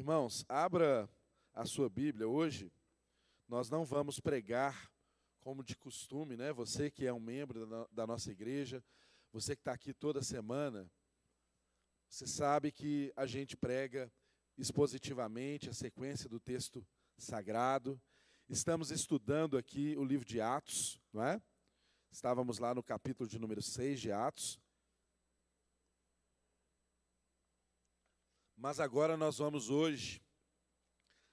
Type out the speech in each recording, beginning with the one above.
Irmãos, abra a sua Bíblia hoje. Nós não vamos pregar como de costume, né? Você que é um membro da nossa igreja, você que está aqui toda semana, você sabe que a gente prega expositivamente a sequência do texto sagrado. Estamos estudando aqui o livro de Atos, não é? Estávamos lá no capítulo de número 6 de Atos. Mas agora nós vamos hoje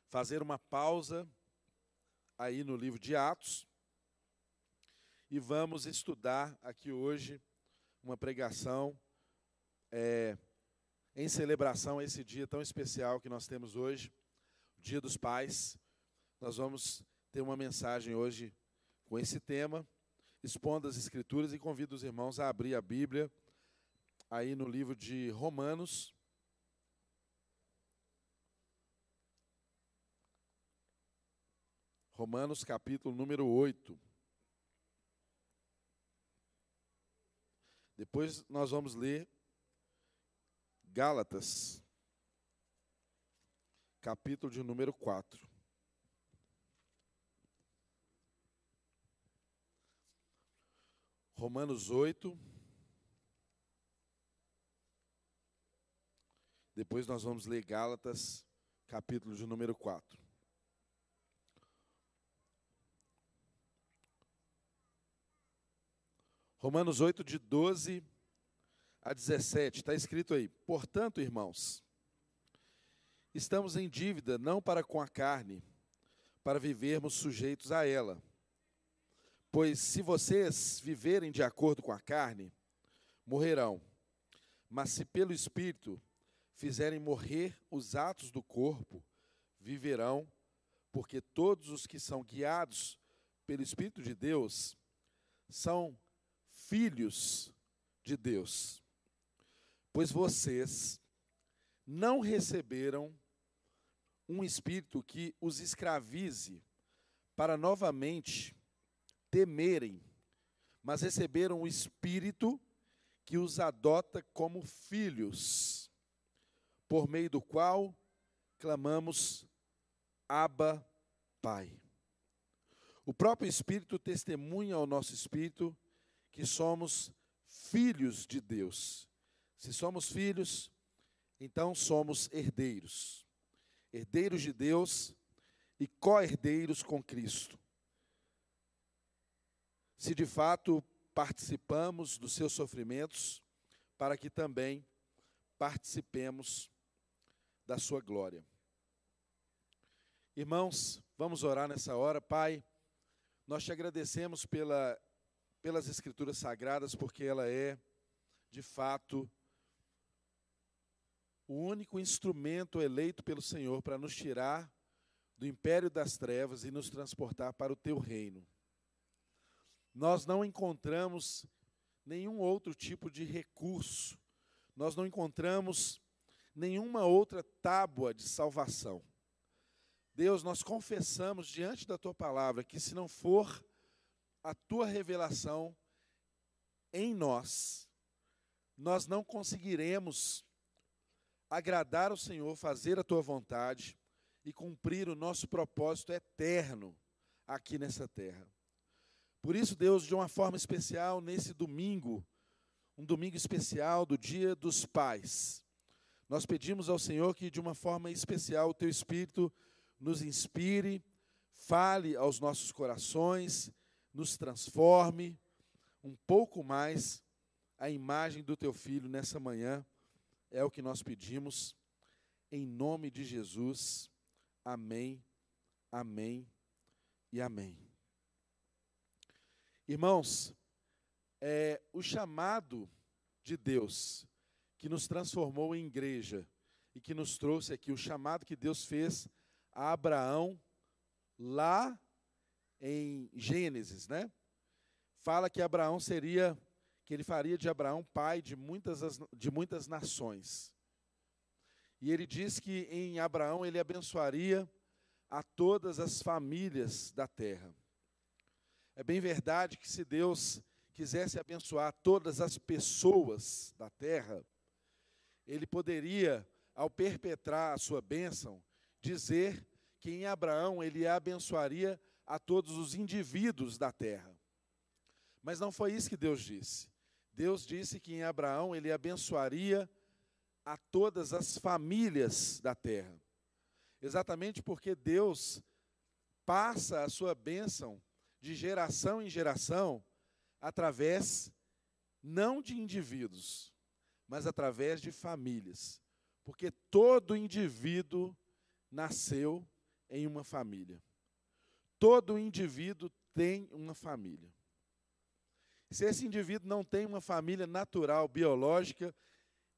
fazer uma pausa aí no livro de Atos e vamos estudar aqui hoje uma pregação é, em celebração a esse dia tão especial que nós temos hoje, o Dia dos Pais. Nós vamos ter uma mensagem hoje com esse tema, expondo as Escrituras e convido os irmãos a abrir a Bíblia aí no livro de Romanos Romanos capítulo número 8. Depois nós vamos ler Gálatas, capítulo de número 4. Romanos 8. Depois nós vamos ler Gálatas, capítulo de número 4. Romanos 8, de 12 a 17, está escrito aí: Portanto, irmãos, estamos em dívida não para com a carne, para vivermos sujeitos a ela. Pois se vocês viverem de acordo com a carne, morrerão. Mas se pelo Espírito fizerem morrer os atos do corpo, viverão, porque todos os que são guiados pelo Espírito de Deus são filhos de Deus. Pois vocês não receberam um espírito que os escravize para novamente temerem, mas receberam o espírito que os adota como filhos, por meio do qual clamamos Abba, Pai. O próprio Espírito testemunha ao nosso espírito que somos filhos de Deus. Se somos filhos, então somos herdeiros. Herdeiros de Deus e co-herdeiros com Cristo. Se de fato participamos dos seus sofrimentos, para que também participemos da sua glória. Irmãos, vamos orar nessa hora. Pai, nós te agradecemos pela pelas Escrituras Sagradas, porque ela é, de fato, o único instrumento eleito pelo Senhor para nos tirar do império das trevas e nos transportar para o teu reino. Nós não encontramos nenhum outro tipo de recurso, nós não encontramos nenhuma outra tábua de salvação. Deus, nós confessamos diante da tua palavra que se não for a tua revelação em nós, nós não conseguiremos agradar ao Senhor, fazer a tua vontade e cumprir o nosso propósito eterno aqui nessa terra. Por isso, Deus, de uma forma especial, nesse domingo, um domingo especial do Dia dos Pais, nós pedimos ao Senhor que, de uma forma especial, o teu Espírito nos inspire, fale aos nossos corações nos transforme um pouco mais a imagem do teu filho nessa manhã. É o que nós pedimos, em nome de Jesus. Amém, amém e amém. Irmãos, é o chamado de Deus que nos transformou em igreja e que nos trouxe aqui, o chamado que Deus fez a Abraão lá em Gênesis, né? Fala que Abraão seria, que ele faria de Abraão pai de muitas, de muitas nações. E ele diz que em Abraão ele abençoaria a todas as famílias da terra. É bem verdade que se Deus quisesse abençoar todas as pessoas da terra, ele poderia ao perpetrar a sua bênção, dizer que em Abraão ele abençoaria a todos os indivíduos da terra. Mas não foi isso que Deus disse. Deus disse que em Abraão ele abençoaria a todas as famílias da terra. Exatamente porque Deus passa a sua bênção de geração em geração através não de indivíduos, mas através de famílias. Porque todo indivíduo nasceu em uma família. Todo indivíduo tem uma família. Se esse indivíduo não tem uma família natural, biológica,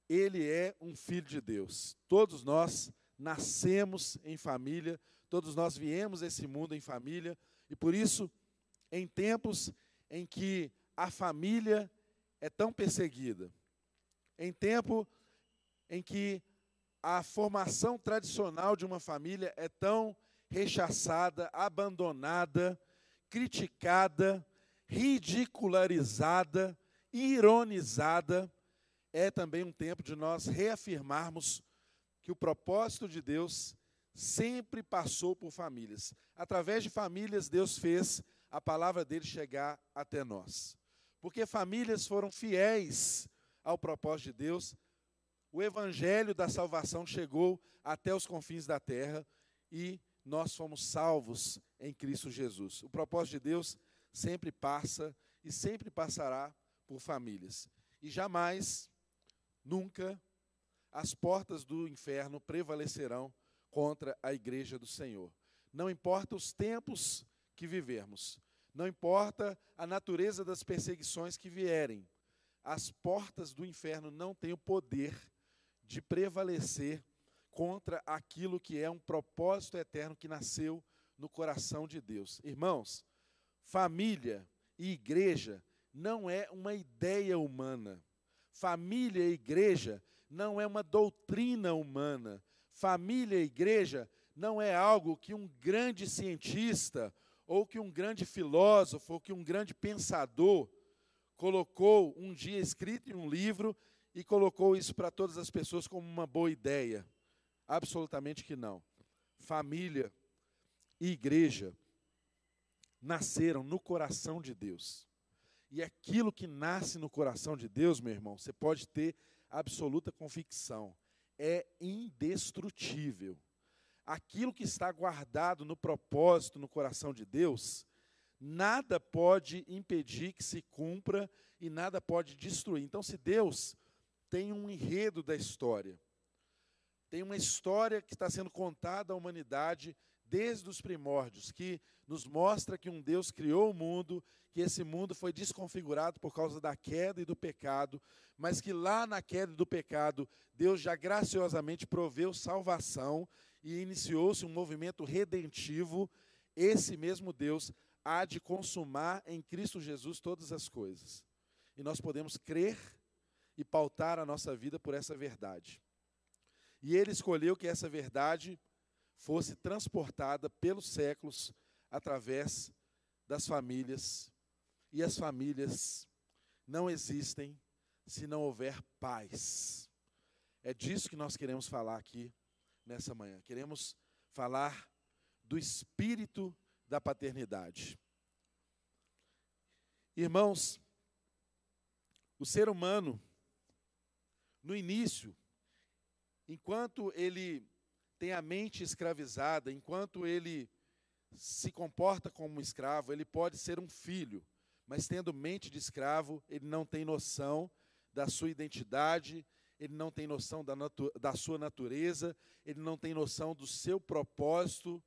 ele é um filho de Deus. Todos nós nascemos em família, todos nós viemos esse mundo em família, e por isso, em tempos em que a família é tão perseguida, em tempo em que a formação tradicional de uma família é tão rechaçada, abandonada, criticada, ridicularizada, ironizada, é também um tempo de nós reafirmarmos que o propósito de Deus sempre passou por famílias. Através de famílias, Deus fez a palavra dele chegar até nós. Porque famílias foram fiéis ao propósito de Deus, o evangelho da salvação chegou até os confins da terra e nós fomos salvos em Cristo Jesus. O propósito de Deus sempre passa e sempre passará por famílias. E jamais, nunca, as portas do inferno prevalecerão contra a igreja do Senhor. Não importa os tempos que vivermos, não importa a natureza das perseguições que vierem, as portas do inferno não têm o poder de prevalecer contra aquilo que é um propósito eterno que nasceu no coração de Deus. Irmãos, família e igreja não é uma ideia humana. Família e igreja não é uma doutrina humana. Família e igreja não é algo que um grande cientista, ou que um grande filósofo, ou que um grande pensador colocou um dia escrito em um livro e colocou isso para todas as pessoas como uma boa ideia. Absolutamente que não. Família e igreja nasceram no coração de Deus. E aquilo que nasce no coração de Deus, meu irmão, você pode ter absoluta convicção, é indestrutível. Aquilo que está guardado no propósito no coração de Deus, nada pode impedir que se cumpra e nada pode destruir. Então, se Deus tem um enredo da história, tem uma história que está sendo contada à humanidade desde os primórdios, que nos mostra que um Deus criou o mundo, que esse mundo foi desconfigurado por causa da queda e do pecado, mas que lá na queda e do pecado, Deus já graciosamente proveu salvação e iniciou-se um movimento redentivo. Esse mesmo Deus há de consumar em Cristo Jesus todas as coisas. E nós podemos crer e pautar a nossa vida por essa verdade. E ele escolheu que essa verdade fosse transportada pelos séculos através das famílias. E as famílias não existem se não houver paz. É disso que nós queremos falar aqui nessa manhã. Queremos falar do espírito da paternidade. Irmãos, o ser humano, no início, enquanto ele tem a mente escravizada, enquanto ele se comporta como um escravo, ele pode ser um filho, mas tendo mente de escravo, ele não tem noção da sua identidade, ele não tem noção da, da sua natureza, ele não tem noção do seu propósito,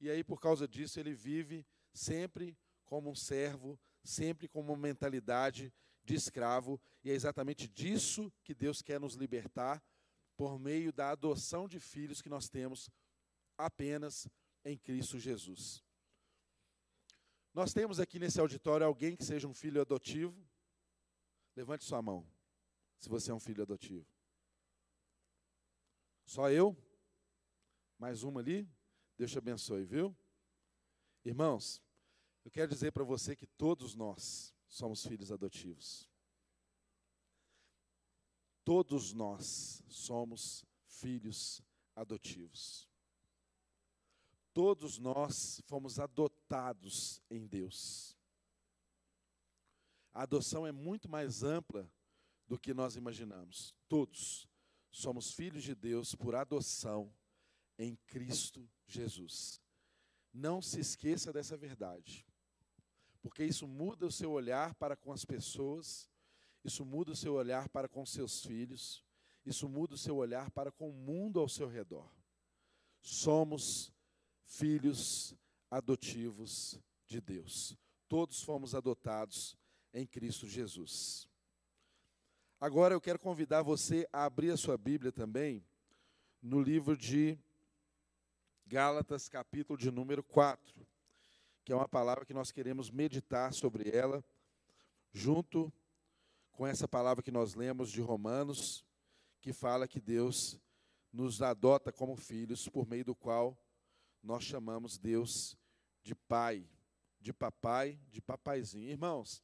e aí, por causa disso, ele vive sempre como um servo, sempre com uma mentalidade de escravo, e é exatamente disso que Deus quer nos libertar por meio da adoção de filhos que nós temos apenas em Cristo Jesus. Nós temos aqui nesse auditório alguém que seja um filho adotivo? Levante sua mão, se você é um filho adotivo. Só eu? Mais uma ali? Deus te abençoe, viu? Irmãos, eu quero dizer para você que todos nós somos filhos adotivos. Todos nós somos filhos adotivos. Todos nós fomos adotados em Deus. A adoção é muito mais ampla do que nós imaginamos. Todos somos filhos de Deus por adoção em Cristo Jesus. Não se esqueça dessa verdade, porque isso muda o seu olhar para com as pessoas, isso muda o seu olhar para com seus filhos, isso muda o seu olhar para com o mundo ao seu redor. Somos filhos adotivos de Deus. Todos fomos adotados em Cristo Jesus. Agora eu quero convidar você a abrir a sua Bíblia também no livro de Gálatas, capítulo de número 4, que é uma palavra que nós queremos meditar sobre ela, junto com essa palavra que nós lemos de Romanos, que fala que Deus nos adota como filhos, por meio do qual nós chamamos Deus de pai, de papai, de papaizinho. Irmãos,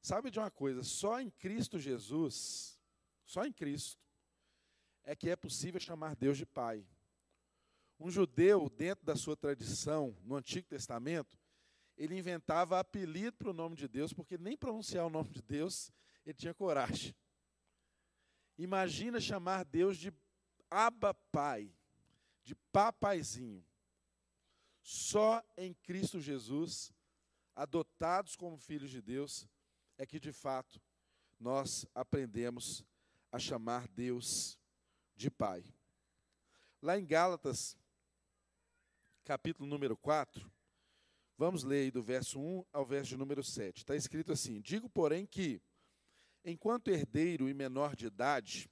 sabe de uma coisa? Só em Cristo Jesus, só em Cristo, é que é possível chamar Deus de pai. Um judeu, dentro da sua tradição, no Antigo Testamento, ele inventava apelido para o nome de Deus, porque nem pronunciar o nome de Deus ele tinha coragem. Imagina chamar Deus de Abba Pai, de papaizinho. Só em Cristo Jesus, adotados como filhos de Deus, é que de fato nós aprendemos a chamar Deus de Pai. Lá em Gálatas, capítulo número 4, vamos ler aí do verso 1 ao verso número 7. Está escrito assim: Digo, porém, que, enquanto herdeiro e menor de idade,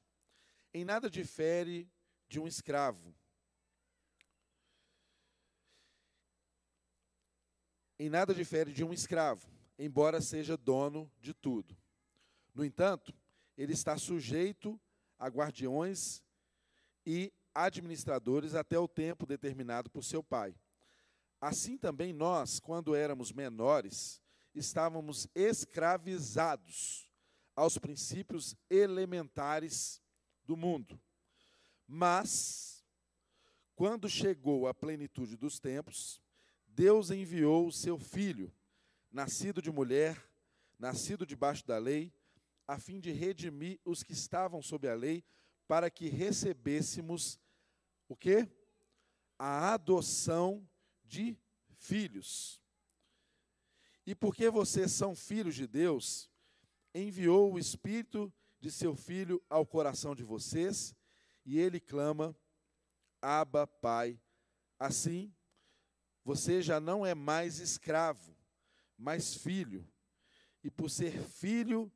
em nada difere de um escravo em nada difere de um escravo, embora seja dono de tudo. No entanto, ele está sujeito a guardiões e administradores até o tempo determinado por seu pai. Assim também nós, quando éramos menores, estávamos escravizados aos princípios elementares do mundo. Mas, quando chegou a plenitude dos tempos, Deus enviou o seu filho, nascido de mulher, nascido debaixo da lei, a fim de redimir os que estavam sob a lei, para que recebêssemos o quê? A adoção de filhos. E porque vocês são filhos de Deus, enviou o Espírito de seu Filho ao coração de vocês, e ele clama: Abba, Pai. Assim, você já não é mais escravo, mas filho. E por ser filho,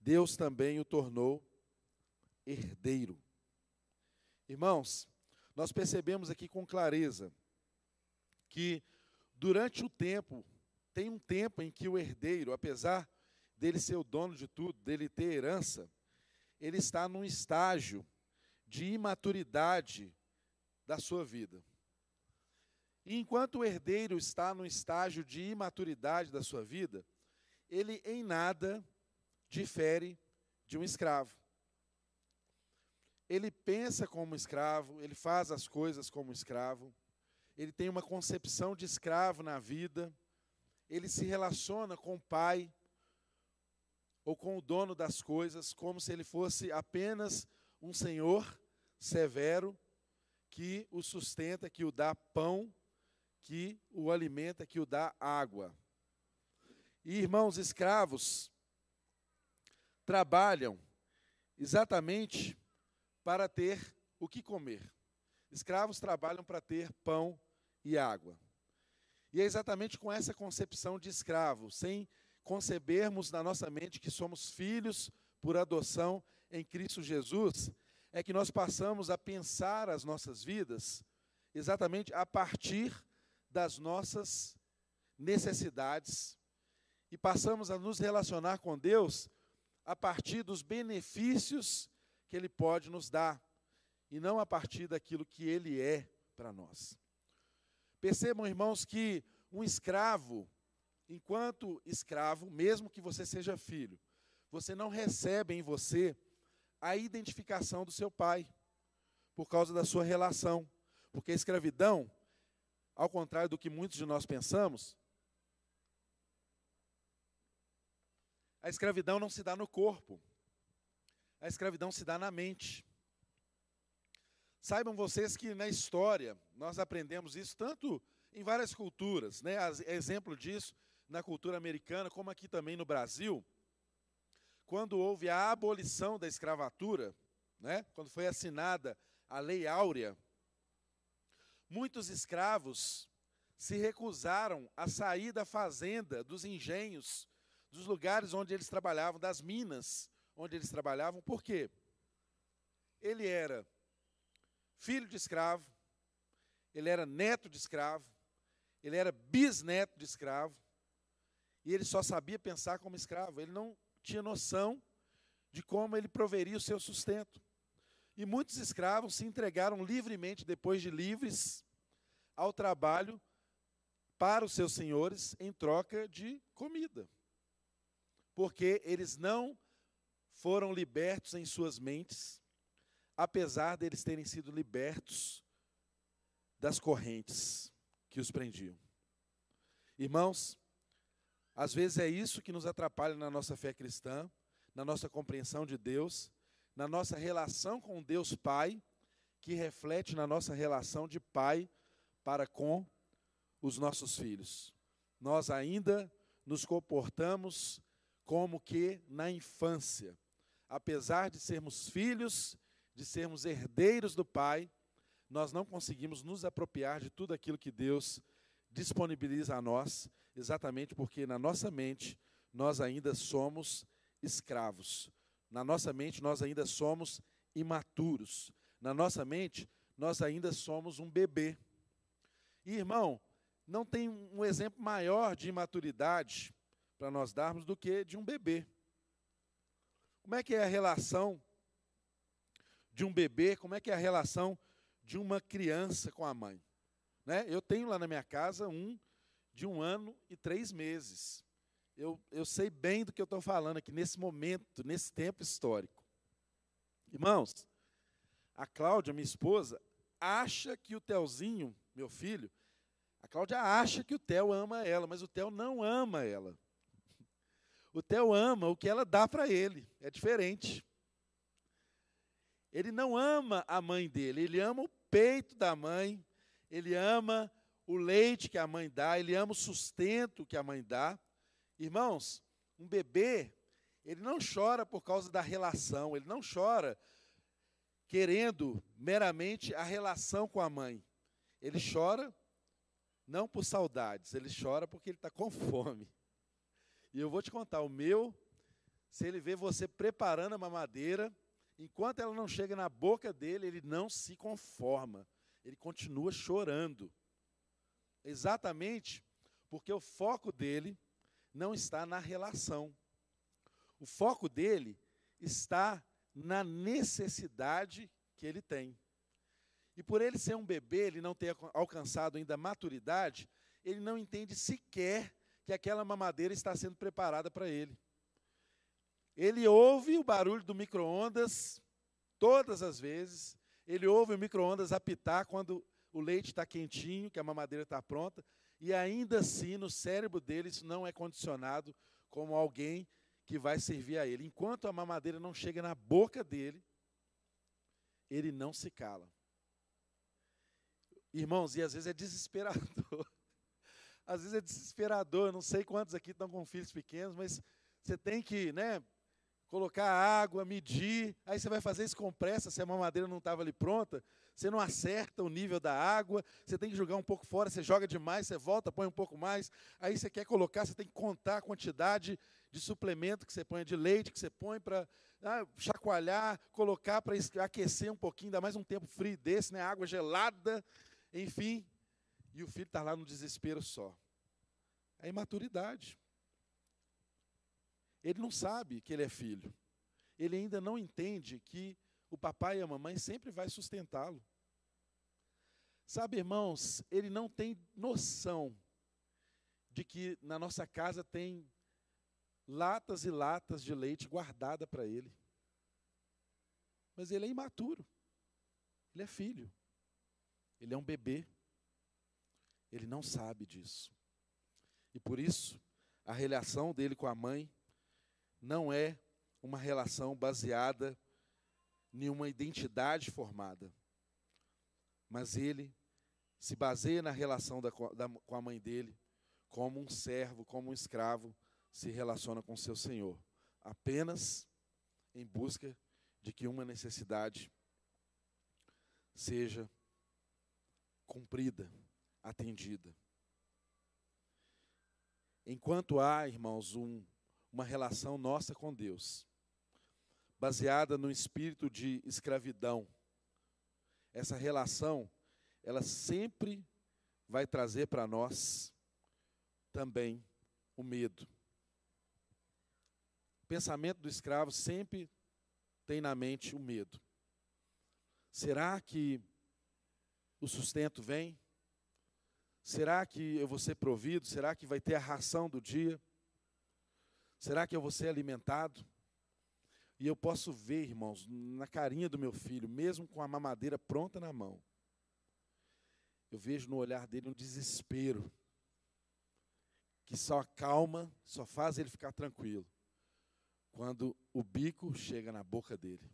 Deus também o tornou herdeiro. Irmãos, nós percebemos aqui com clareza que durante o tempo, tem um tempo em que o herdeiro, apesar dele ser o dono de tudo, dele ter herança, ele está num estágio de imaturidade da sua vida. E enquanto o herdeiro está no estágio de imaturidade da sua vida, ele em nada difere de um escravo. Ele pensa como escravo, ele faz as coisas como escravo, ele tem uma concepção de escravo na vida, ele se relaciona com o pai ou com o dono das coisas como se ele fosse apenas um senhor severo que o sustenta, que o dá pão que o alimenta, que o dá água. E irmãos escravos trabalham exatamente para ter o que comer. Escravos trabalham para ter pão e água. E é exatamente com essa concepção de escravo, sem concebermos na nossa mente que somos filhos por adoção em Cristo Jesus, é que nós passamos a pensar as nossas vidas exatamente a partir das nossas necessidades e passamos a nos relacionar com Deus a partir dos benefícios que Ele pode nos dar e não a partir daquilo que Ele é para nós. Percebam, irmãos, que um escravo, enquanto escravo, mesmo que você seja filho, você não recebe em você a identificação do seu pai. por causa da sua relação. Porque a escravidão, ao contrário do que muitos de nós pensamos, a escravidão não se dá no corpo, a escravidão se dá na mente. Saibam vocês que na história nós aprendemos isso tanto em várias culturas, né? Exemplo disso na cultura americana, como aqui também no Brasil, quando houve a abolição da escravatura, né? Quando foi assinada a Lei Áurea, muitos escravos se recusaram a sair da fazenda, dos engenhos, dos lugares onde eles trabalhavam, das minas onde eles trabalhavam. Por quê? Ele era filho de escravo, ele era neto de escravo, ele era bisneto de escravo, e ele só sabia pensar como escravo, ele não tinha noção de como ele proveria o seu sustento. E muitos escravos se entregaram livremente, depois de livres, ao trabalho para os seus senhores em troca de comida. Porque eles não foram libertos em suas mentes, apesar deles terem sido libertos das correntes que os prendiam. Irmãos, às vezes é isso que nos atrapalha na nossa fé cristã, na nossa compreensão de Deus, na nossa relação com Deus Pai, que reflete na nossa relação de pai para com os nossos filhos. Nós ainda nos comportamos como que na infância. Apesar de sermos filhos, de sermos herdeiros do Pai, nós não conseguimos nos apropriar de tudo aquilo que Deus disponibiliza a nós, exatamente porque na nossa mente nós ainda somos escravos. Na nossa mente, nós ainda somos imaturos. Na nossa mente, nós ainda somos um bebê. E, irmão, não tem um exemplo maior de imaturidade para nós darmos do que de um bebê. Como é que é a relação de um bebê? Como é que é a relação de uma criança com a mãe? Né? Eu tenho lá na minha casa um de um ano e três meses eu, eu sei bem do que eu estou falando aqui nesse momento, nesse tempo histórico. Irmãos, a Cláudia, minha esposa, acha que o Telzinho, meu filho, a Cláudia acha que o Theo ama ela, mas o Theo não ama ela. O Theo ama o que ela dá para ele, é diferente. Ele não ama a mãe dele, ele ama o peito da mãe, ele ama o leite que a mãe dá, ele ama o sustento que a mãe dá. Irmãos, um bebê, ele não chora por causa da relação, ele não chora querendo meramente a relação com a mãe. Ele chora não por saudades, ele chora porque ele está com fome. E eu vou te contar, o meu, se ele vê você preparando a mamadeira, enquanto ela não chega na boca dele, ele não se conforma. Ele continua chorando. Exatamente porque o foco dele não está na relação. O foco dele está na necessidade que ele tem. E por ele ser um bebê, ele não ter alcançado ainda a maturidade, ele não entende sequer que aquela mamadeira está sendo preparada para ele. Ele ouve o barulho do micro-ondas todas as vezes, ele ouve o micro-ondas apitar quando o leite está quentinho, que a mamadeira está pronta, e ainda assim, no cérebro dele, isso não é condicionado como alguém que vai servir a ele. Enquanto a mamadeira não chega na boca dele, ele não se cala. Irmãos, e às vezes é desesperador. Às vezes é desesperador. Eu não sei quantos aqui estão com filhos pequenos, mas você tem que, né, colocar água, medir, aí você vai fazer isso com pressa, se a mamadeira não estava ali pronta, você não acerta o nível da água, você tem que jogar um pouco fora, você joga demais, você volta, põe um pouco mais, aí você quer colocar, você tem que contar a quantidade de suplemento que você põe, de leite que você põe para ah, chacoalhar, colocar para aquecer um pouquinho, dá mais um tempo frio desse, né? água gelada, enfim, e o filho está lá no desespero só. É imaturidade. Ele não sabe que ele é filho. Ele ainda não entende que o papai e a mamãe sempre vai sustentá-lo. Sabe, irmãos, ele não tem noção de que na nossa casa tem latas e latas de leite guardada para ele. Mas ele é imaturo. Ele é filho. Ele é um bebê. Ele não sabe disso. E por isso, a relação dele com a mãe não é uma relação baseada em uma identidade formada. Mas ele se baseia na relação da, da, com a mãe dele, como um servo, como um escravo se relaciona com seu senhor, apenas em busca de que uma necessidade seja cumprida, atendida. Enquanto há, irmãos, um, uma relação nossa com Deus, baseada no espírito de escravidão, essa relação, ela sempre vai trazer para nós também o medo. O pensamento do escravo sempre tem na mente o medo. Será que o sustento vem? Será que eu vou ser provido? Será que vai ter a ração do dia? Será que eu vou ser alimentado? E eu posso ver, irmãos, na carinha do meu filho, mesmo com a mamadeira pronta na mão, eu vejo no olhar dele um desespero que só acalma, só faz ele ficar tranquilo quando o bico chega na boca dele.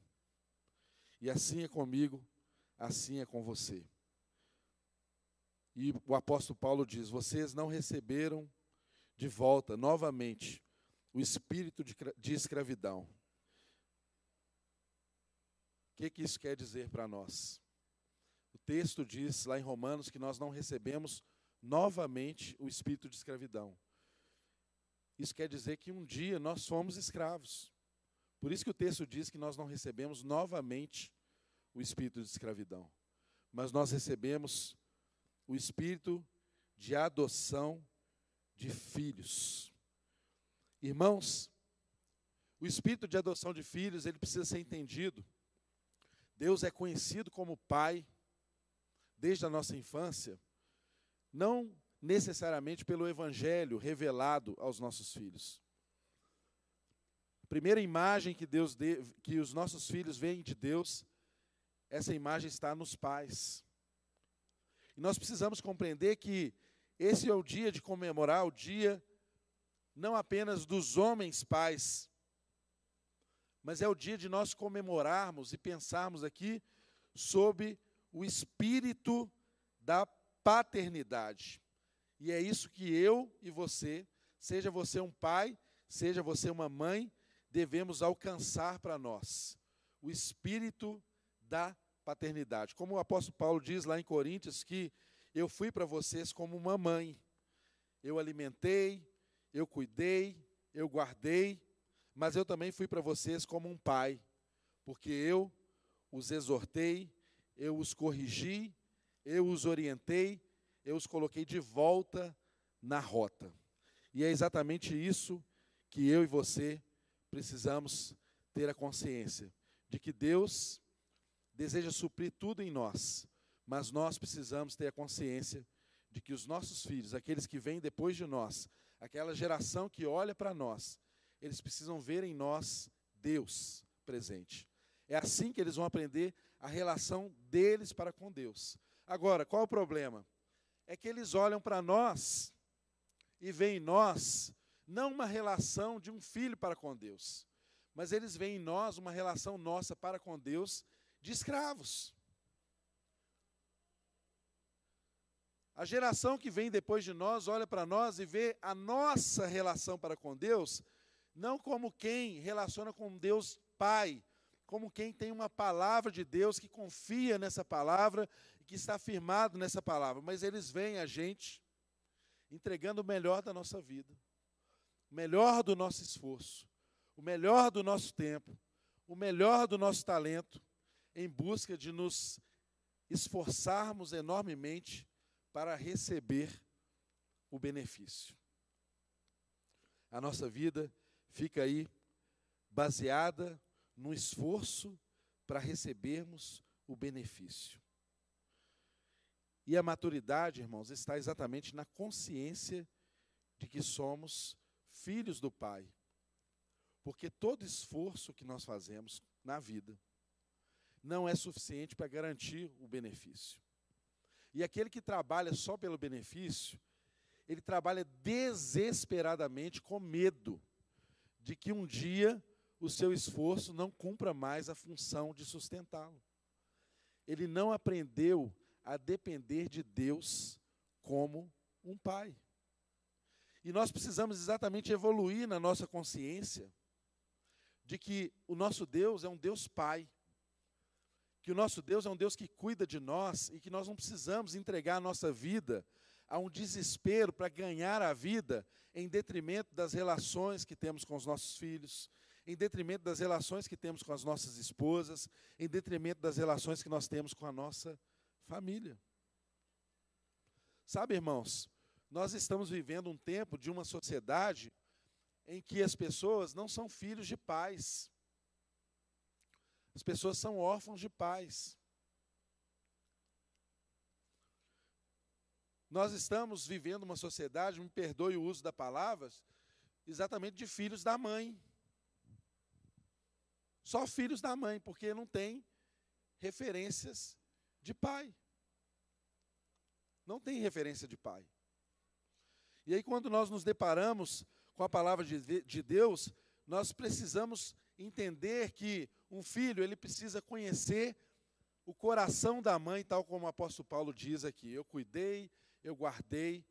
E assim é comigo, assim é com você. E o apóstolo Paulo diz: Vocês não receberam de volta, novamente, o espírito de, de escravidão. O que, que isso quer dizer para nós? O texto diz lá em Romanos que nós não recebemos novamente o espírito de escravidão. Isso quer dizer que um dia nós fomos escravos. Por isso que o texto diz que nós não recebemos novamente o espírito de escravidão, mas nós recebemos o espírito de adoção de filhos. Irmãos, o espírito de adoção de filhos, ele precisa ser entendido. Deus é conhecido como Pai desde a nossa infância, não necessariamente pelo evangelho revelado aos nossos filhos. A primeira imagem que Deus que os nossos filhos veem de Deus, essa imagem está nos pais. E nós precisamos compreender que esse é o dia de comemorar o dia não apenas dos homens pais, mas é o dia de nós comemorarmos e pensarmos aqui sobre o espírito da paternidade. E é isso que eu e você, seja você um pai, seja você uma mãe, devemos alcançar para nós. O espírito da paternidade. Como o apóstolo Paulo diz lá em Coríntios, que eu fui para vocês como uma mãe. Eu alimentei, eu cuidei, eu guardei, mas eu também fui para vocês como um pai, porque eu os exortei, eu os corrigi, eu os orientei, eu os coloquei de volta na rota. E é exatamente isso que eu e você precisamos ter a consciência de que Deus deseja suprir tudo em nós, mas nós precisamos ter a consciência de que os nossos filhos, aqueles que vêm depois de nós, aquela geração que olha para nós, eles precisam ver em nós Deus presente. É assim que eles vão aprender a relação deles para com Deus. Agora, qual o problema? É que eles olham para nós e veem em nós não uma relação de um filho para com Deus, mas eles veem em nós uma relação nossa para com Deus de escravos. A geração que vem depois de nós olha para nós e vê a nossa relação para com Deus não como quem relaciona com Deus Pai, como quem tem uma palavra de Deus, que confia nessa palavra que está firmado nessa palavra, mas eles veem a gente entregando o melhor da nossa vida, o melhor do nosso esforço, o melhor do nosso tempo, o melhor do nosso talento, em busca de nos esforçarmos enormemente para receber o benefício. A nossa vida fica aí baseada no esforço para recebermos o benefício. E a maturidade, irmãos, está exatamente na consciência de que somos filhos do Pai. Porque todo esforço que nós fazemos na vida, não é suficiente para garantir o benefício. E aquele que trabalha só pelo benefício, ele trabalha desesperadamente com medo de que um dia o seu esforço não cumpra mais a função de sustentá-lo. Ele não aprendeu a depender de Deus como um pai. E nós precisamos exatamente evoluir na nossa consciência de que o nosso Deus é um Deus Pai, que o nosso Deus é um Deus que cuida de nós e que nós não precisamos entregar a nossa vida a um desespero para ganhar a vida em detrimento das relações que temos com os nossos filhos, em detrimento das relações que temos com as nossas esposas, em detrimento das relações que nós temos com a nossa família. Sabe, irmãos, nós estamos vivendo um tempo de uma sociedade em que as pessoas não são filhos de pais. As pessoas são órfãos de pais. Nós estamos vivendo uma sociedade, me perdoe o uso da palavra, exatamente de filhos da mãe. Só filhos da mãe, porque não tem referências de pai. Não tem referência de pai. E aí, quando nós nos deparamos com a palavra de, de Deus, nós precisamos entender que um filho ele precisa conhecer o coração da mãe, tal como o apóstolo Paulo diz aqui. Eu cuidei, eu guardei,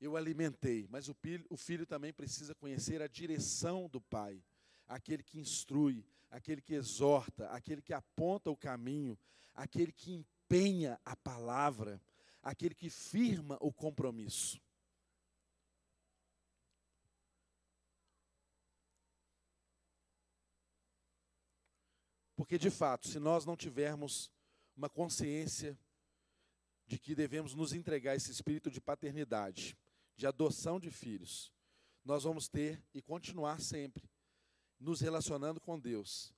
eu alimentei. Mas o filho, o filho também precisa conhecer a direção do pai, aquele que instrui, aquele que exorta, aquele que aponta o caminho, aquele que empenha a palavra, aquele que firma o compromisso. Porque, de fato, se nós não tivermos uma consciência de que devemos nos entregar esse espírito de paternidade, de adoção de filhos, nós vamos ter e continuar sempre nos relacionando com Deus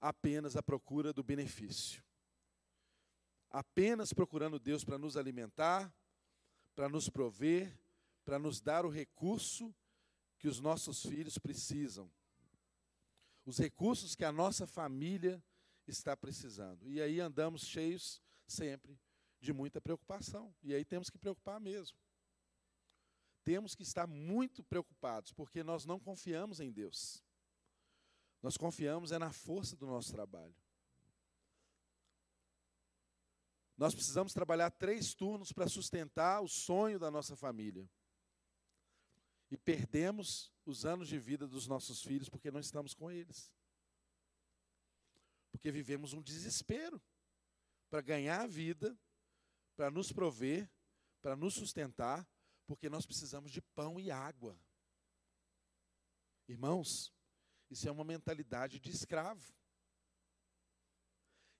apenas à procura do benefício. Apenas procurando Deus para nos alimentar, para nos prover, para nos dar o recurso que os nossos filhos precisam os recursos que a nossa família está precisando. E aí andamos cheios sempre de muita preocupação. E aí temos que preocupar mesmo. Temos que estar muito preocupados, porque nós não confiamos em Deus. Nós confiamos é na força do nosso trabalho. Nós precisamos trabalhar três turnos para sustentar o sonho da nossa família. E perdemos os anos de vida dos nossos filhos porque não estamos com eles. Porque vivemos um desespero para ganhar a vida, para nos prover, para nos sustentar, porque nós precisamos de pão e água. Irmãos, isso é uma mentalidade de escravo.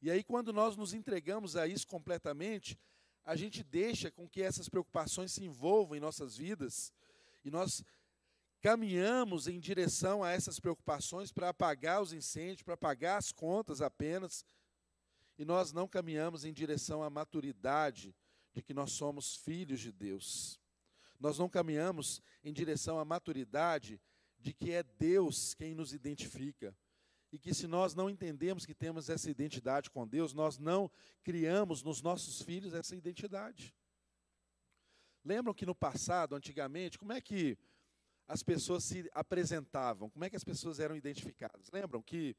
E aí, quando nós nos entregamos a isso completamente, a gente deixa com que essas preocupações se envolvam em nossas vidas e nós caminhamos em direção a essas preocupações para apagar os incêndios, para pagar as contas apenas, e nós não caminhamos em direção à maturidade de que nós somos filhos de Deus. Nós não caminhamos em direção à maturidade de que é Deus quem nos identifica. E que se nós não entendemos que temos essa identidade com Deus, nós não criamos nos nossos filhos essa identidade. Lembram que no passado, antigamente, como é que as pessoas se apresentavam, como é que as pessoas eram identificadas. Lembram que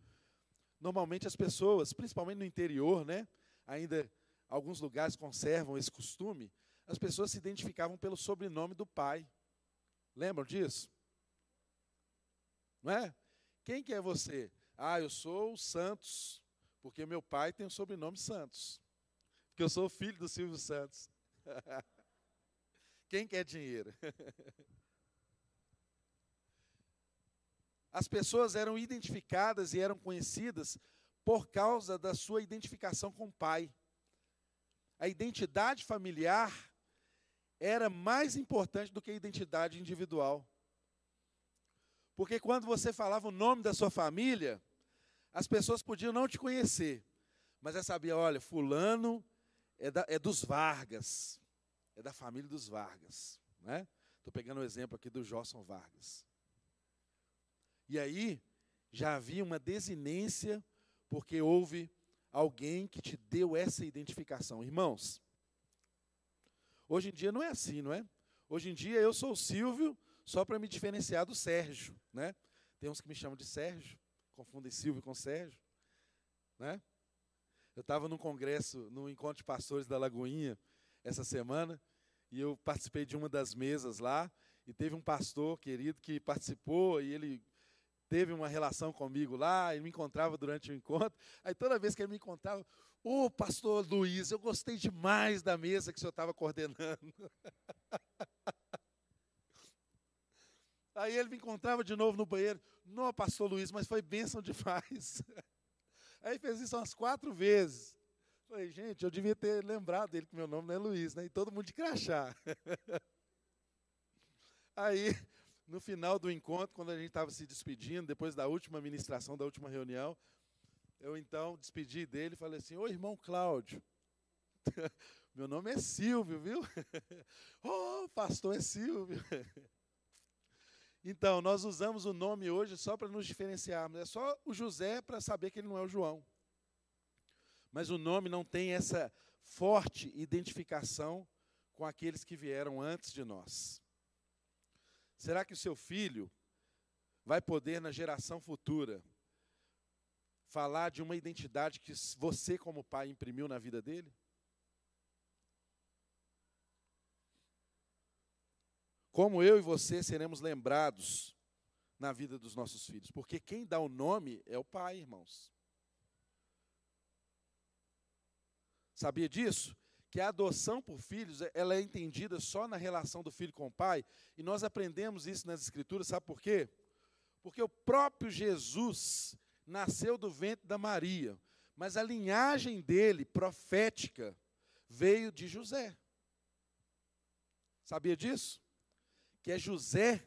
normalmente as pessoas, principalmente no interior, né, ainda alguns lugares conservam esse costume, as pessoas se identificavam pelo sobrenome do pai. Lembram disso? Não é? Quem que é você? Ah, eu sou o Santos, porque meu pai tem o sobrenome Santos. Porque eu sou filho do Silvio Santos. Quem quer dinheiro? As pessoas eram identificadas e eram conhecidas por causa da sua identificação com o pai. A identidade familiar era mais importante do que a identidade individual. Porque quando você falava o nome da sua família, as pessoas podiam não te conhecer, mas já sabia, olha, fulano é, da, é dos Vargas, é da família dos Vargas. Estou né? pegando o um exemplo aqui do Josson Vargas. E aí já havia uma desinência, porque houve alguém que te deu essa identificação. Irmãos, hoje em dia não é assim, não é? Hoje em dia eu sou o Silvio só para me diferenciar do Sérgio, né? Tem uns que me chamam de Sérgio, confundem Silvio com Sérgio, né? Eu estava num congresso, no encontro de pastores da Lagoinha essa semana, e eu participei de uma das mesas lá, e teve um pastor querido que participou e ele teve uma relação comigo lá, ele me encontrava durante o encontro. Aí toda vez que ele me encontrava, ô oh, pastor Luiz, eu gostei demais da mesa que o senhor estava coordenando. Aí ele me encontrava de novo no banheiro, não, pastor Luiz, mas foi bênção demais. Aí fez isso umas quatro vezes. Falei, gente, eu devia ter lembrado dele que meu nome não é Luiz, né? E todo mundo de crachá. Aí no final do encontro, quando a gente estava se despedindo, depois da última ministração, da última reunião, eu então despedi dele e falei assim: Ô irmão Cláudio, meu nome é Silvio, viu? Ô oh, pastor é Silvio. Então, nós usamos o nome hoje só para nos diferenciarmos. É só o José para saber que ele não é o João. Mas o nome não tem essa forte identificação com aqueles que vieram antes de nós. Será que o seu filho vai poder, na geração futura, falar de uma identidade que você, como pai, imprimiu na vida dele? Como eu e você seremos lembrados na vida dos nossos filhos? Porque quem dá o nome é o pai, irmãos. Sabia disso? que a adoção por filhos é, ela é entendida só na relação do filho com o pai, e nós aprendemos isso nas Escrituras, sabe por quê? Porque o próprio Jesus nasceu do ventre da Maria, mas a linhagem dele, profética, veio de José. Sabia disso? Que é José,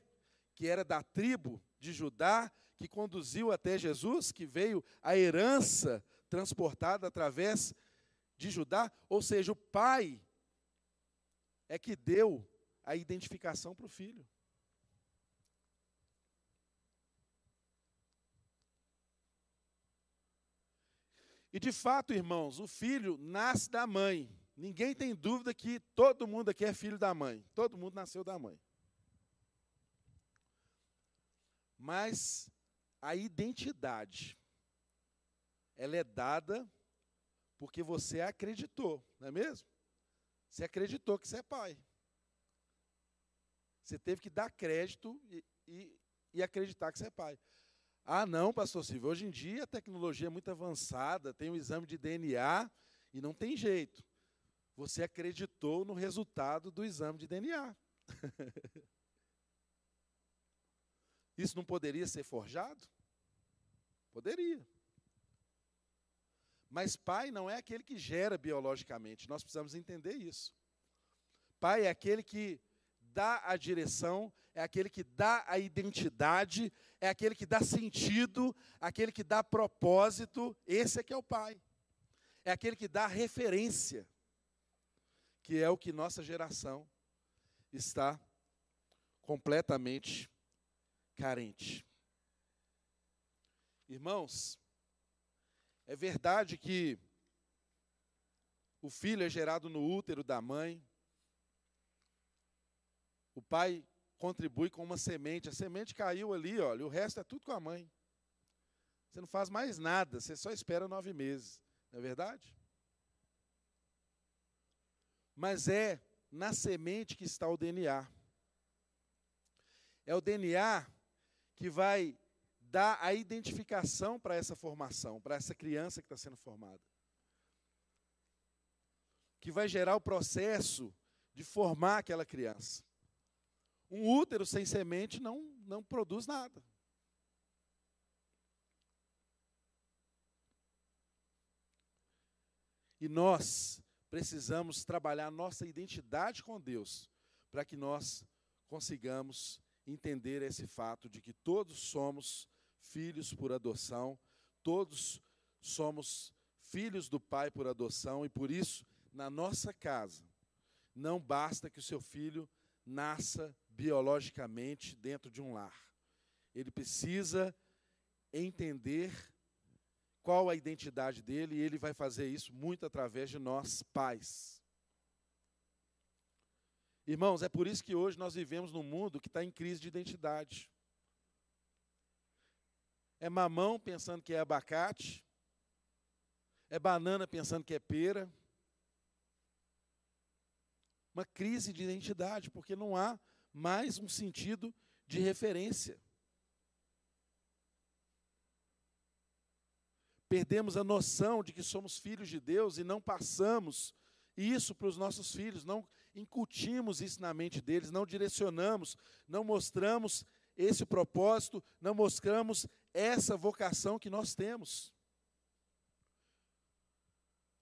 que era da tribo de Judá, que conduziu até Jesus, que veio a herança transportada através de Judá, ou seja, o pai é que deu a identificação para o filho. E de fato, irmãos, o filho nasce da mãe. Ninguém tem dúvida que todo mundo aqui é filho da mãe. Todo mundo nasceu da mãe. Mas a identidade, ela é dada porque você acreditou, não é mesmo? Você acreditou que você é pai. Você teve que dar crédito e, e, e acreditar que você é pai. Ah, não, pastor Silvio, hoje em dia a tecnologia é muito avançada, tem o um exame de DNA e não tem jeito. Você acreditou no resultado do exame de DNA. Isso não poderia ser forjado? Poderia. Mas pai não é aquele que gera biologicamente, nós precisamos entender isso. Pai é aquele que dá a direção, é aquele que dá a identidade, é aquele que dá sentido, aquele que dá propósito, esse é que é o pai. É aquele que dá referência, que é o que nossa geração está completamente carente. Irmãos, é verdade que o filho é gerado no útero da mãe. O pai contribui com uma semente. A semente caiu ali, olha, o resto é tudo com a mãe. Você não faz mais nada, você só espera nove meses. Não é verdade? Mas é na semente que está o DNA. É o DNA que vai dá a identificação para essa formação, para essa criança que está sendo formada. Que vai gerar o processo de formar aquela criança. Um útero sem semente não, não produz nada. E nós precisamos trabalhar nossa identidade com Deus para que nós consigamos entender esse fato de que todos somos filhos por adoção, todos somos filhos do Pai por adoção e por isso, na nossa casa, não basta que o seu filho nasça biologicamente dentro de um lar. Ele precisa entender qual a identidade dele, e ele vai fazer isso muito através de nós, pais. Irmãos, é por isso que hoje nós vivemos num mundo que está em crise de identidade. É mamão pensando que é abacate, é banana pensando que é pera. Uma crise de identidade, porque não há mais um sentido de referência. Perdemos a noção de que somos filhos de Deus e não passamos isso para os nossos filhos, não incutimos isso na mente deles, não direcionamos, não mostramos esse propósito, não mostramos essa vocação que nós temos.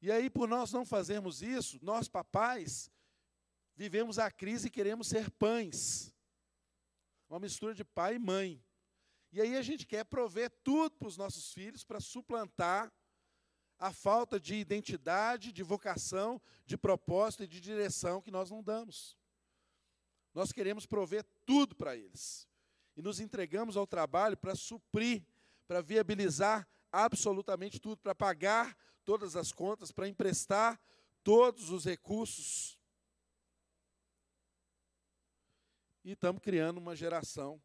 E aí, por nós não fazermos isso, nós papais vivemos a crise e queremos ser pães. Uma mistura de pai e mãe. E aí a gente quer prover tudo para os nossos filhos para suplantar a falta de identidade, de vocação, de propósito e de direção que nós não damos. Nós queremos prover tudo para eles. E nos entregamos ao trabalho para suprir, para viabilizar absolutamente tudo, para pagar todas as contas, para emprestar todos os recursos. E estamos criando uma geração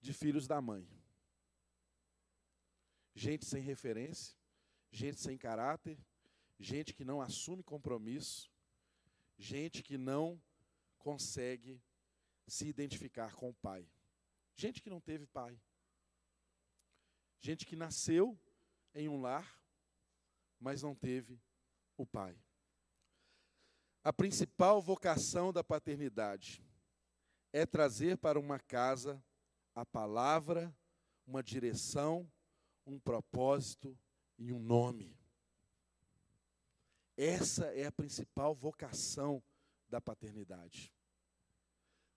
de filhos da mãe. Gente sem referência, gente sem caráter, gente que não assume compromisso, gente que não consegue se identificar com o pai. Gente que não teve pai. Gente que nasceu em um lar, mas não teve o pai. A principal vocação da paternidade é trazer para uma casa a palavra, uma direção, um propósito e um nome. Essa é a principal vocação da paternidade.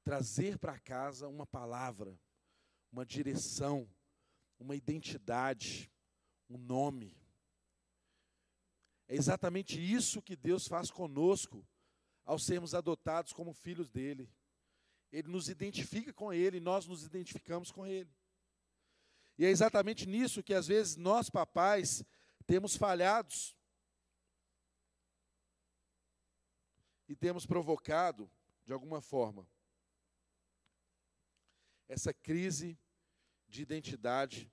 Trazer para casa uma palavra, uma direção, uma identidade, um nome. É exatamente isso que Deus faz conosco ao sermos adotados como filhos dele. Ele nos identifica com ele, nós nos identificamos com ele. E é exatamente nisso que às vezes nós papais temos falhados e temos provocado, de alguma forma, essa crise de identidade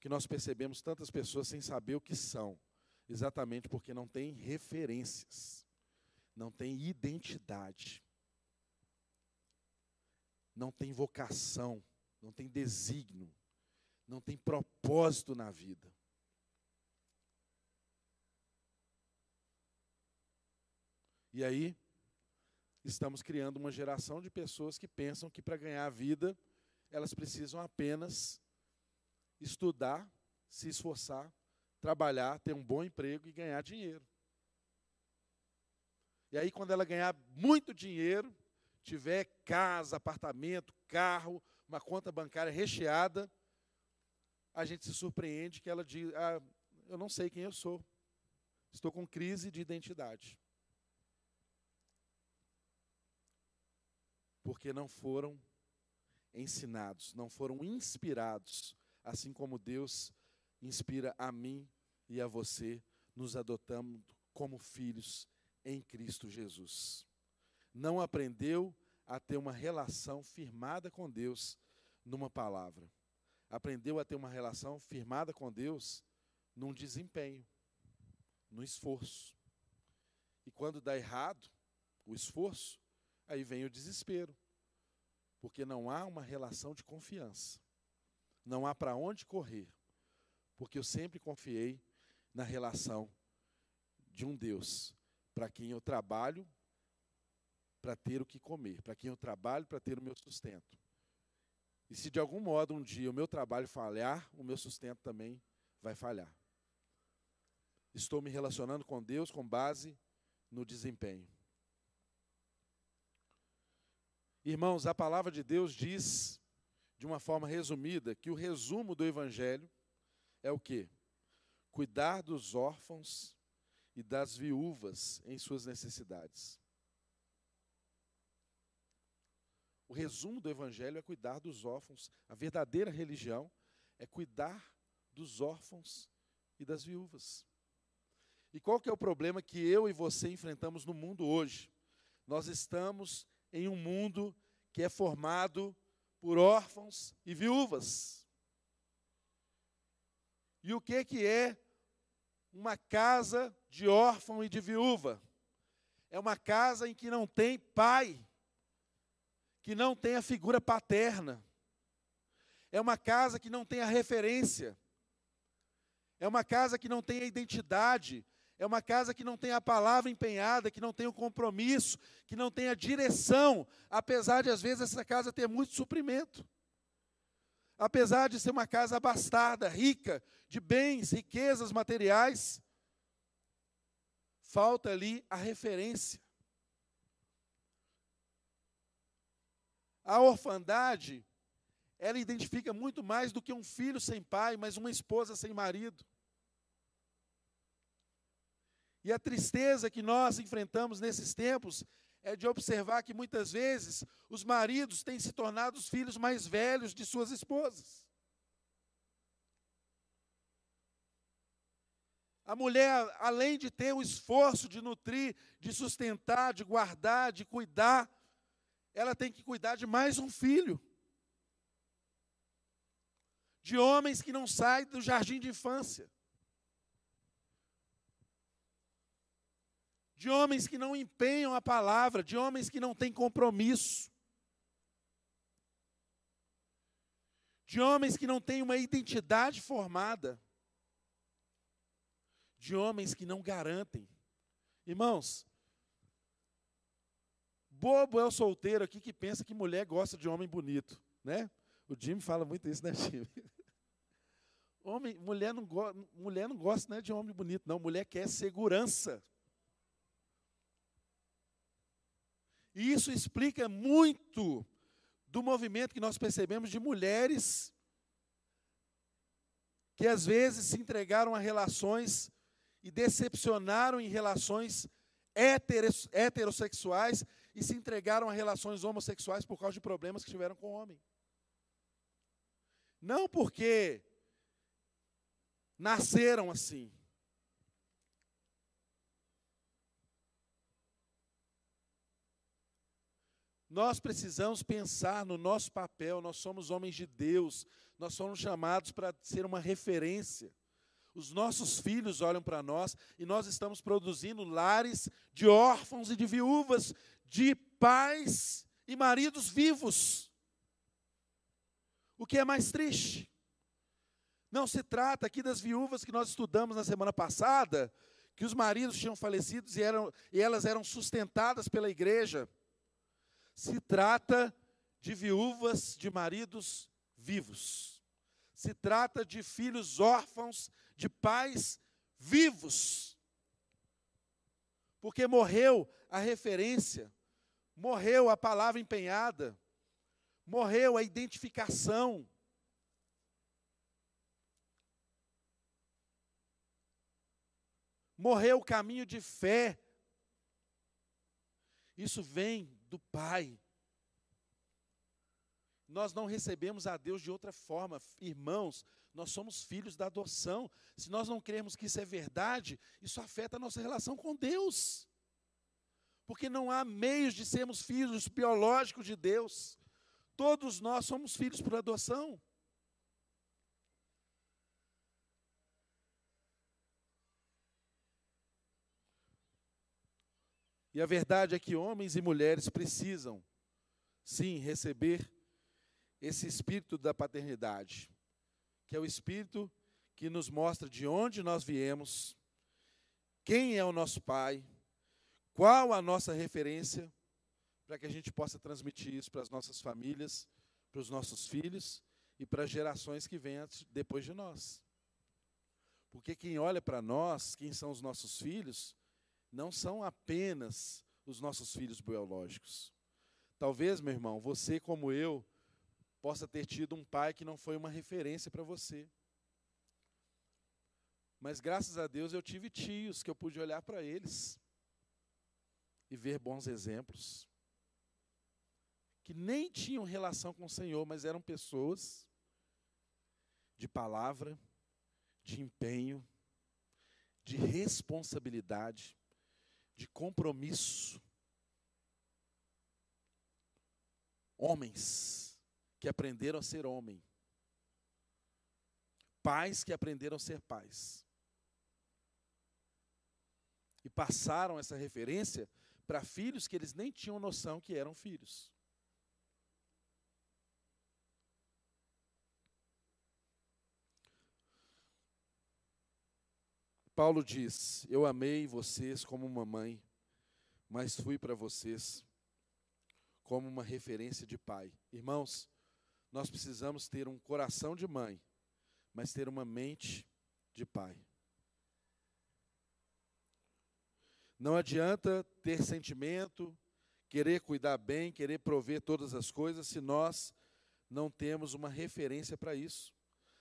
que nós percebemos tantas pessoas sem saber o que são, exatamente porque não tem referências, não tem identidade, não tem vocação, não tem desígnio, não tem propósito na vida. E aí, estamos criando uma geração de pessoas que pensam que para ganhar a vida, elas precisam apenas estudar, se esforçar, trabalhar, ter um bom emprego e ganhar dinheiro. E aí, quando ela ganhar muito dinheiro, tiver casa, apartamento, carro, uma conta bancária recheada, a gente se surpreende que ela diz: ah, Eu não sei quem eu sou. Estou com crise de identidade. Porque não foram ensinados, não foram inspirados, assim como Deus inspira a mim e a você, nos adotamos como filhos em Cristo Jesus. Não aprendeu a ter uma relação firmada com Deus numa palavra aprendeu a ter uma relação firmada com Deus num desempenho, no esforço. E quando dá errado o esforço, aí vem o desespero, porque não há uma relação de confiança, não há para onde correr, porque eu sempre confiei na relação de um Deus para quem eu trabalho para ter o que comer, para quem eu trabalho para ter o meu sustento. E se de algum modo um dia o meu trabalho falhar, o meu sustento também vai falhar. Estou me relacionando com Deus com base no desempenho. Irmãos, a palavra de Deus diz, de uma forma resumida, que o resumo do Evangelho é o quê? Cuidar dos órfãos e das viúvas em suas necessidades. O resumo do Evangelho é cuidar dos órfãos. A verdadeira religião é cuidar dos órfãos e das viúvas. E qual que é o problema que eu e você enfrentamos no mundo hoje? Nós estamos em um mundo que é formado por órfãos e viúvas. E o que que é uma casa de órfão e de viúva? É uma casa em que não tem pai, que não tem a figura paterna. É uma casa que não tem a referência. É uma casa que não tem a identidade. É uma casa que não tem a palavra empenhada, que não tem o compromisso, que não tem a direção, apesar de às vezes essa casa ter muito suprimento. Apesar de ser uma casa abastada, rica de bens, riquezas materiais, falta ali a referência. A orfandade, ela identifica muito mais do que um filho sem pai, mas uma esposa sem marido. E a tristeza que nós enfrentamos nesses tempos é de observar que muitas vezes os maridos têm se tornado os filhos mais velhos de suas esposas. A mulher, além de ter o esforço de nutrir, de sustentar, de guardar, de cuidar, ela tem que cuidar de mais um filho. De homens que não saem do jardim de infância. De homens que não empenham a palavra, de homens que não têm compromisso, de homens que não têm uma identidade formada, de homens que não garantem. Irmãos, bobo é o solteiro aqui que pensa que mulher gosta de homem bonito, né? O Jimmy fala muito isso, né, Jimmy? Homem, mulher não, mulher não gosta né, de homem bonito, não. Mulher quer segurança. E isso explica muito do movimento que nós percebemos de mulheres que às vezes se entregaram a relações e decepcionaram em relações heterossexuais e se entregaram a relações homossexuais por causa de problemas que tiveram com o homem. Não porque nasceram assim, Nós precisamos pensar no nosso papel, nós somos homens de Deus, nós somos chamados para ser uma referência. Os nossos filhos olham para nós e nós estamos produzindo lares de órfãos e de viúvas, de pais e maridos vivos. O que é mais triste? Não se trata aqui das viúvas que nós estudamos na semana passada, que os maridos tinham falecido e, eram, e elas eram sustentadas pela igreja se trata de viúvas de maridos vivos. Se trata de filhos órfãos de pais vivos. Porque morreu a referência, morreu a palavra empenhada, morreu a identificação. Morreu o caminho de fé. Isso vem do Pai. Nós não recebemos a Deus de outra forma. Irmãos, nós somos filhos da adoção. Se nós não cremos que isso é verdade, isso afeta a nossa relação com Deus. Porque não há meios de sermos filhos biológicos de Deus. Todos nós somos filhos por adoção. E a verdade é que homens e mulheres precisam, sim, receber esse espírito da paternidade, que é o espírito que nos mostra de onde nós viemos, quem é o nosso pai, qual a nossa referência, para que a gente possa transmitir isso para as nossas famílias, para os nossos filhos e para as gerações que vêm depois de nós. Porque quem olha para nós, quem são os nossos filhos, não são apenas os nossos filhos biológicos. Talvez, meu irmão, você como eu, possa ter tido um pai que não foi uma referência para você. Mas graças a Deus eu tive tios que eu pude olhar para eles e ver bons exemplos. Que nem tinham relação com o Senhor, mas eram pessoas de palavra, de empenho, de responsabilidade, de compromisso. Homens que aprenderam a ser homem. Pais que aprenderam a ser pais. E passaram essa referência para filhos que eles nem tinham noção que eram filhos. Paulo diz: Eu amei vocês como uma mãe, mas fui para vocês como uma referência de pai. Irmãos, nós precisamos ter um coração de mãe, mas ter uma mente de pai. Não adianta ter sentimento, querer cuidar bem, querer prover todas as coisas, se nós não temos uma referência para isso,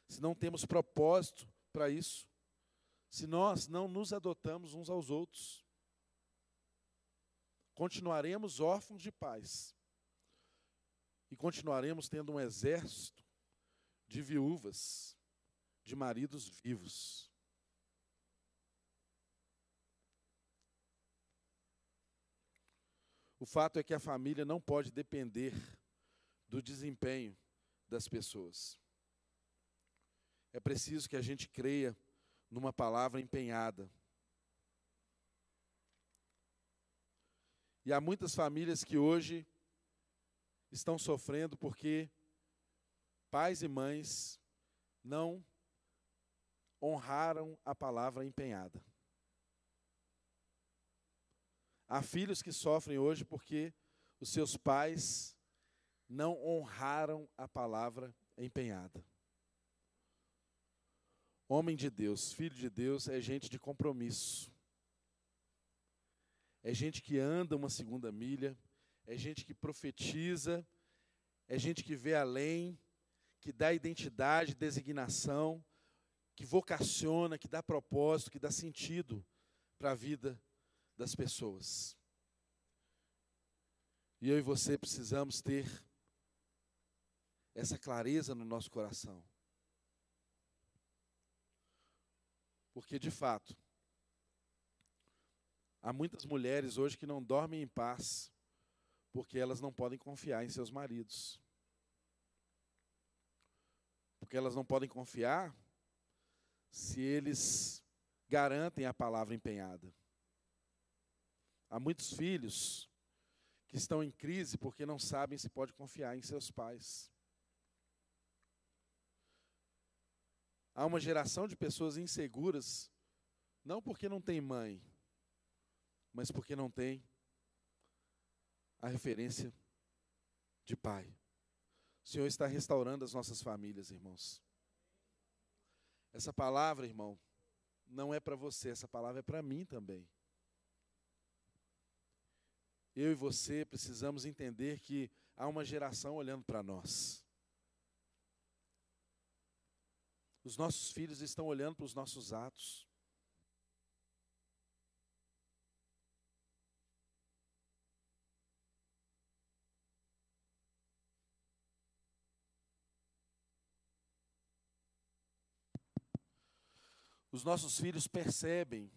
se não temos propósito para isso se nós não nos adotamos uns aos outros. Continuaremos órfãos de pais. E continuaremos tendo um exército de viúvas, de maridos vivos. O fato é que a família não pode depender do desempenho das pessoas. É preciso que a gente creia numa palavra empenhada. E há muitas famílias que hoje estão sofrendo porque pais e mães não honraram a palavra empenhada. Há filhos que sofrem hoje porque os seus pais não honraram a palavra empenhada. Homem de Deus, filho de Deus, é gente de compromisso. É gente que anda uma segunda milha, é gente que profetiza, é gente que vê além, que dá identidade, designação, que vocaciona, que dá propósito, que dá sentido para a vida das pessoas. E eu e você precisamos ter essa clareza no nosso coração. Porque, de fato, há muitas mulheres hoje que não dormem em paz porque elas não podem confiar em seus maridos. Porque elas não podem confiar se eles garantem a palavra empenhada. Há muitos filhos que estão em crise porque não sabem se pode confiar em seus pais. Há uma geração de pessoas inseguras, não porque não tem mãe, mas porque não tem a referência de pai. O Senhor está restaurando as nossas famílias, irmãos. Essa palavra, irmão, não é para você, essa palavra é para mim também. Eu e você precisamos entender que há uma geração olhando para nós. Os nossos filhos estão olhando para os nossos atos. Os nossos filhos percebem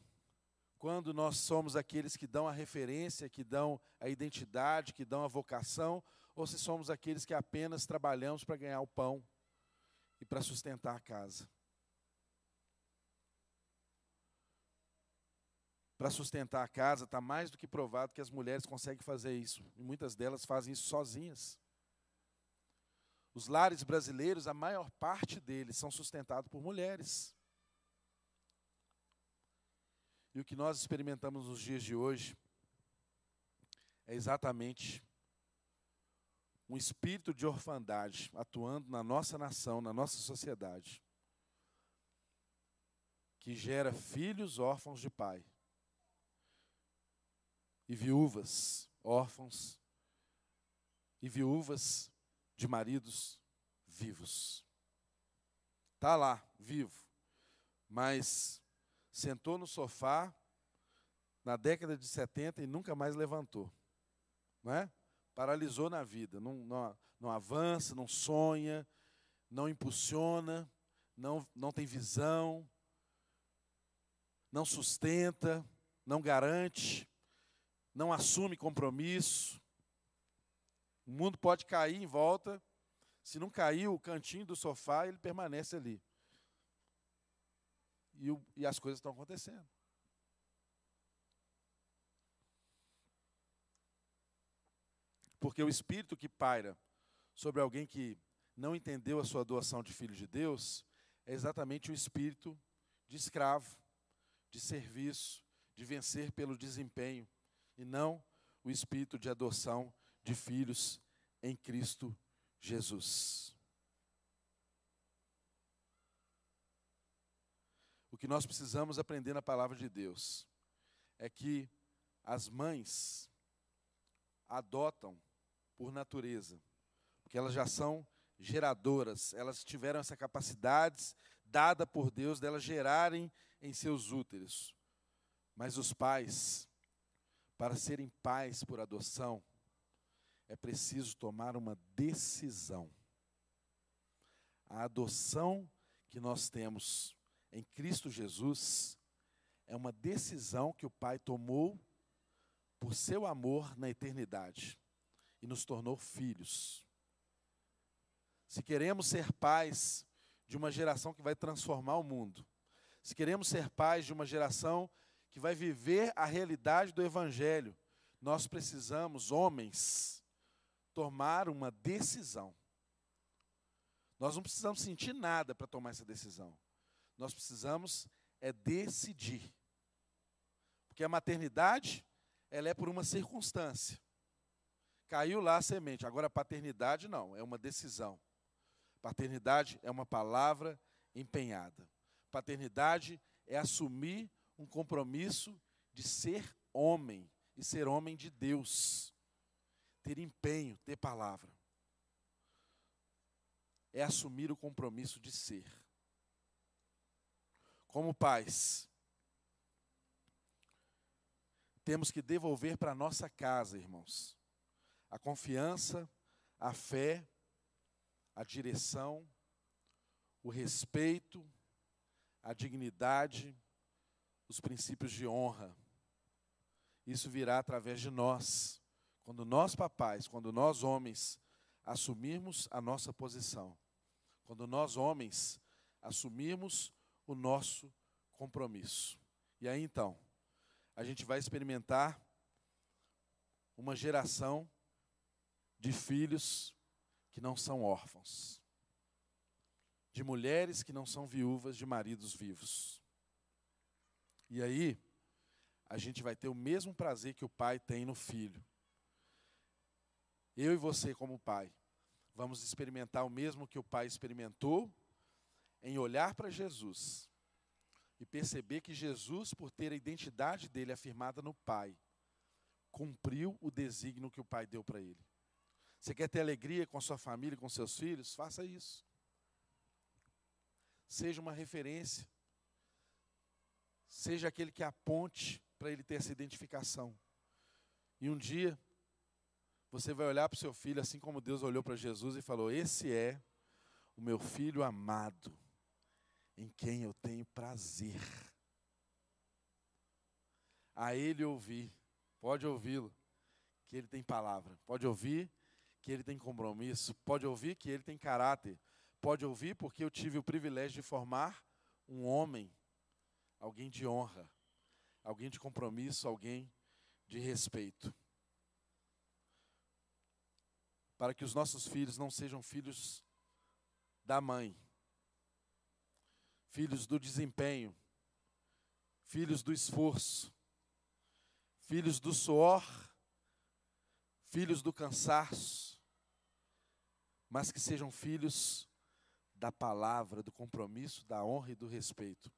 quando nós somos aqueles que dão a referência, que dão a identidade, que dão a vocação, ou se somos aqueles que apenas trabalhamos para ganhar o pão e para sustentar a casa. Para sustentar a casa, está mais do que provado que as mulheres conseguem fazer isso. E muitas delas fazem isso sozinhas. Os lares brasileiros, a maior parte deles são sustentados por mulheres. E o que nós experimentamos nos dias de hoje é exatamente um espírito de orfandade atuando na nossa nação, na nossa sociedade, que gera filhos órfãos de pai e viúvas órfãos e viúvas de maridos vivos. Tá lá, vivo, mas sentou no sofá na década de 70 e nunca mais levantou, não é? Paralisou na vida, não, não, não avança, não sonha, não impulsiona, não, não tem visão, não sustenta, não garante, não assume compromisso. O mundo pode cair em volta, se não cair o cantinho do sofá, ele permanece ali. E, e as coisas estão acontecendo. Porque o espírito que paira sobre alguém que não entendeu a sua doação de filho de Deus é exatamente o espírito de escravo, de serviço, de vencer pelo desempenho, e não o espírito de adoção de filhos em Cristo Jesus. O que nós precisamos aprender na palavra de Deus é que as mães adotam por natureza, porque elas já são geradoras, elas tiveram essa capacidade dada por Deus delas gerarem em seus úteros. Mas os pais, para serem pais por adoção, é preciso tomar uma decisão. A adoção que nós temos em Cristo Jesus é uma decisão que o Pai tomou por seu amor na eternidade e nos tornou filhos. Se queremos ser pais de uma geração que vai transformar o mundo, se queremos ser pais de uma geração que vai viver a realidade do Evangelho, nós precisamos, homens, tomar uma decisão. Nós não precisamos sentir nada para tomar essa decisão. Nós precisamos é decidir. Porque a maternidade, ela é por uma circunstância. Caiu lá a semente. Agora paternidade não, é uma decisão. Paternidade é uma palavra empenhada. Paternidade é assumir um compromisso de ser homem e ser homem de Deus. Ter empenho, ter palavra. É assumir o compromisso de ser. Como pais, temos que devolver para nossa casa, irmãos, a confiança, a fé, a direção, o respeito, a dignidade, os princípios de honra. Isso virá através de nós. Quando nós, papais, quando nós, homens, assumirmos a nossa posição. Quando nós, homens, assumirmos o nosso compromisso. E aí então, a gente vai experimentar uma geração de filhos que não são órfãos, de mulheres que não são viúvas de maridos vivos. E aí, a gente vai ter o mesmo prazer que o pai tem no filho. Eu e você, como pai, vamos experimentar o mesmo que o pai experimentou em olhar para Jesus e perceber que Jesus, por ter a identidade dele afirmada no Pai, cumpriu o desígnio que o Pai deu para ele. Você quer ter alegria com a sua família, com seus filhos? Faça isso. Seja uma referência. Seja aquele que aponte para ele ter essa identificação. E um dia, você vai olhar para o seu filho, assim como Deus olhou para Jesus e falou: Esse é o meu filho amado, em quem eu tenho prazer. A ele ouvir, pode ouvi-lo, que ele tem palavra, pode ouvir que ele tem compromisso, pode ouvir que ele tem caráter, pode ouvir porque eu tive o privilégio de formar um homem, alguém de honra, alguém de compromisso, alguém de respeito. Para que os nossos filhos não sejam filhos da mãe, filhos do desempenho, filhos do esforço, filhos do suor, filhos do cansaço, mas que sejam filhos da palavra, do compromisso, da honra e do respeito.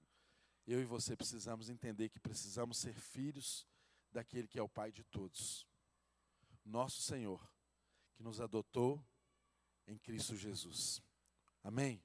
Eu e você precisamos entender que precisamos ser filhos daquele que é o Pai de todos, nosso Senhor, que nos adotou em Cristo Jesus. Amém?